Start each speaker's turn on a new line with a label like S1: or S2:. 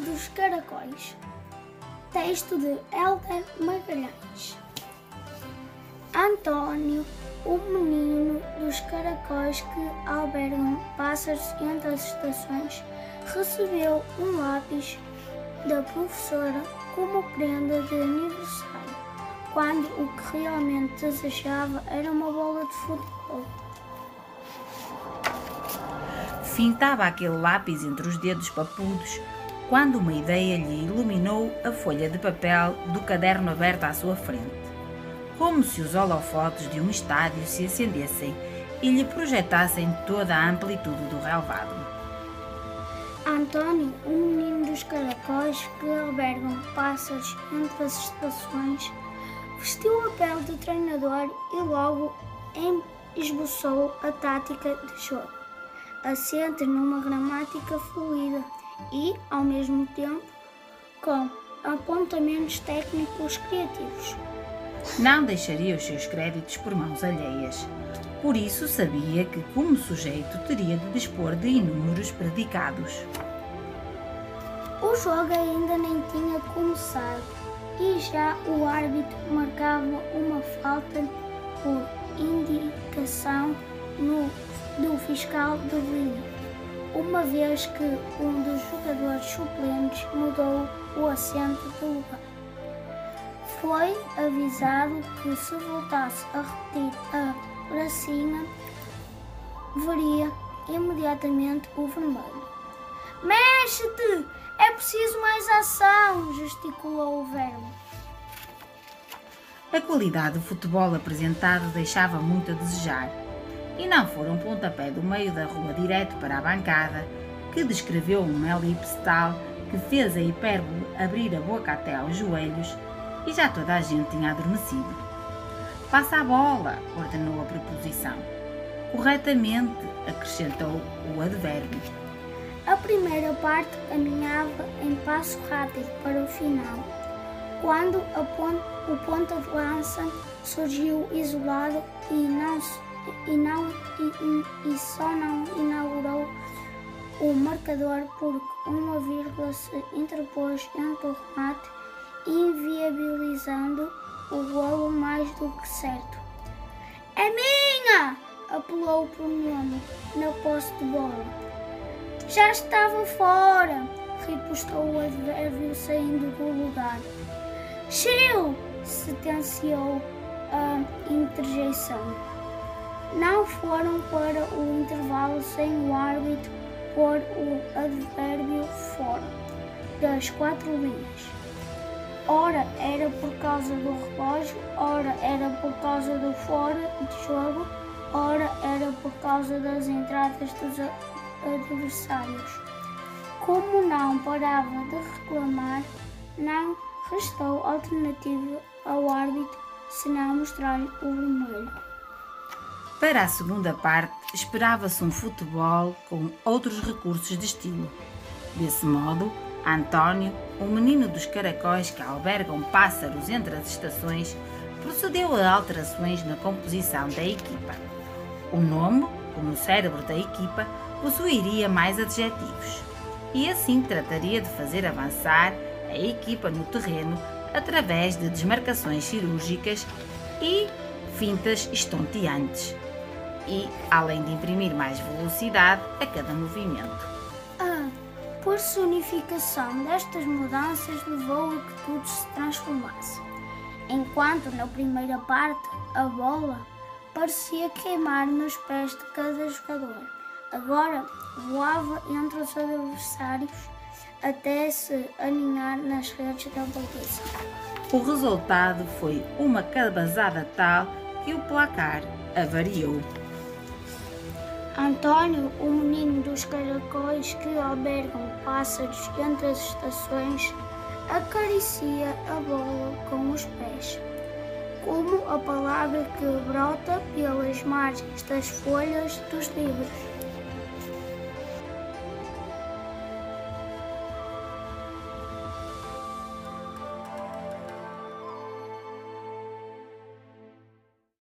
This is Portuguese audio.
S1: dos caracóis. Texto de Helder Magalhães. António, o menino dos caracóis que albergam pássaros entre as estações, recebeu um lápis da professora como prenda de aniversário, quando o que realmente desejava era uma bola de futebol.
S2: Fintava aquele lápis entre os dedos papudos quando uma ideia lhe iluminou a folha de papel do caderno aberto à sua frente, como se os holofotes de um estádio se acendessem e lhe projetassem toda a amplitude do relvado.
S1: António, o menino dos caracóis que albergam pássaros entre as estações, vestiu a pele de treinador e logo esboçou a tática de jogo, assente numa gramática fluida e, ao mesmo tempo, com apontamentos técnicos criativos.
S2: Não deixaria os seus créditos por mãos alheias. Por isso sabia que, como sujeito, teria de dispor de inúmeros predicados.
S1: O jogo ainda nem tinha começado e já o árbitro marcava uma falta por indicação no, do fiscal de linha uma vez que um dos jogadores suplentes mudou o assento de lugar. Foi avisado que se voltasse a repetir a bracinha, veria imediatamente o vermelho. Mexe-te! É preciso mais ação! gesticulou o verme.
S2: A qualidade do futebol apresentado deixava muito a desejar e não for um pontapé do meio da rua direto para a bancada, que descreveu uma elipse tal que fez a hipérbole abrir a boca até aos joelhos e já toda a gente tinha adormecido. Passa a bola, ordenou a preposição. Corretamente, acrescentou o advérbio.
S1: A primeira parte caminhava em passo rápido para o final, quando o ponta de lança surgiu isolado e não se e, não, e, e só não inaugurou o marcador porque uma vírgula se interpôs entre o remate, inviabilizando o golo mais do que certo. É minha! apelou o nome na posse de bola. Já estava fora! ripostou o advérbio saindo do lugar. Chill! sentenciou a interjeição não foram para o intervalo sem o árbitro pôr o advérbio fora das quatro linhas. Ora era por causa do relógio, ora era por causa do fora de jogo, ora era por causa das entradas dos adversários. Como não parava de reclamar, não restou alternativa ao árbitro senão mostrar-lhe o vermelho.
S2: Para a segunda parte, esperava-se um futebol com outros recursos de estilo. Desse modo, António, o menino dos caracóis que albergam pássaros entre as estações, procedeu a alterações na composição da equipa. O nome, como cérebro da equipa, possuiria mais adjetivos e assim trataria de fazer avançar a equipa no terreno através de desmarcações cirúrgicas e fintas estonteantes e, além de imprimir mais velocidade a cada movimento.
S1: A personificação destas mudanças levou a que tudo se transformasse. Enquanto na primeira parte a bola parecia queimar nos pés de cada jogador, agora voava entre os adversários até se aninhar nas redes da baliza.
S2: O resultado foi uma cabazada tal que o placar avariou.
S1: Antônio, o menino dos caracóis que albergam pássaros entre as estações, acaricia a bola com os pés, como a palavra que brota pelas margens das folhas dos livros.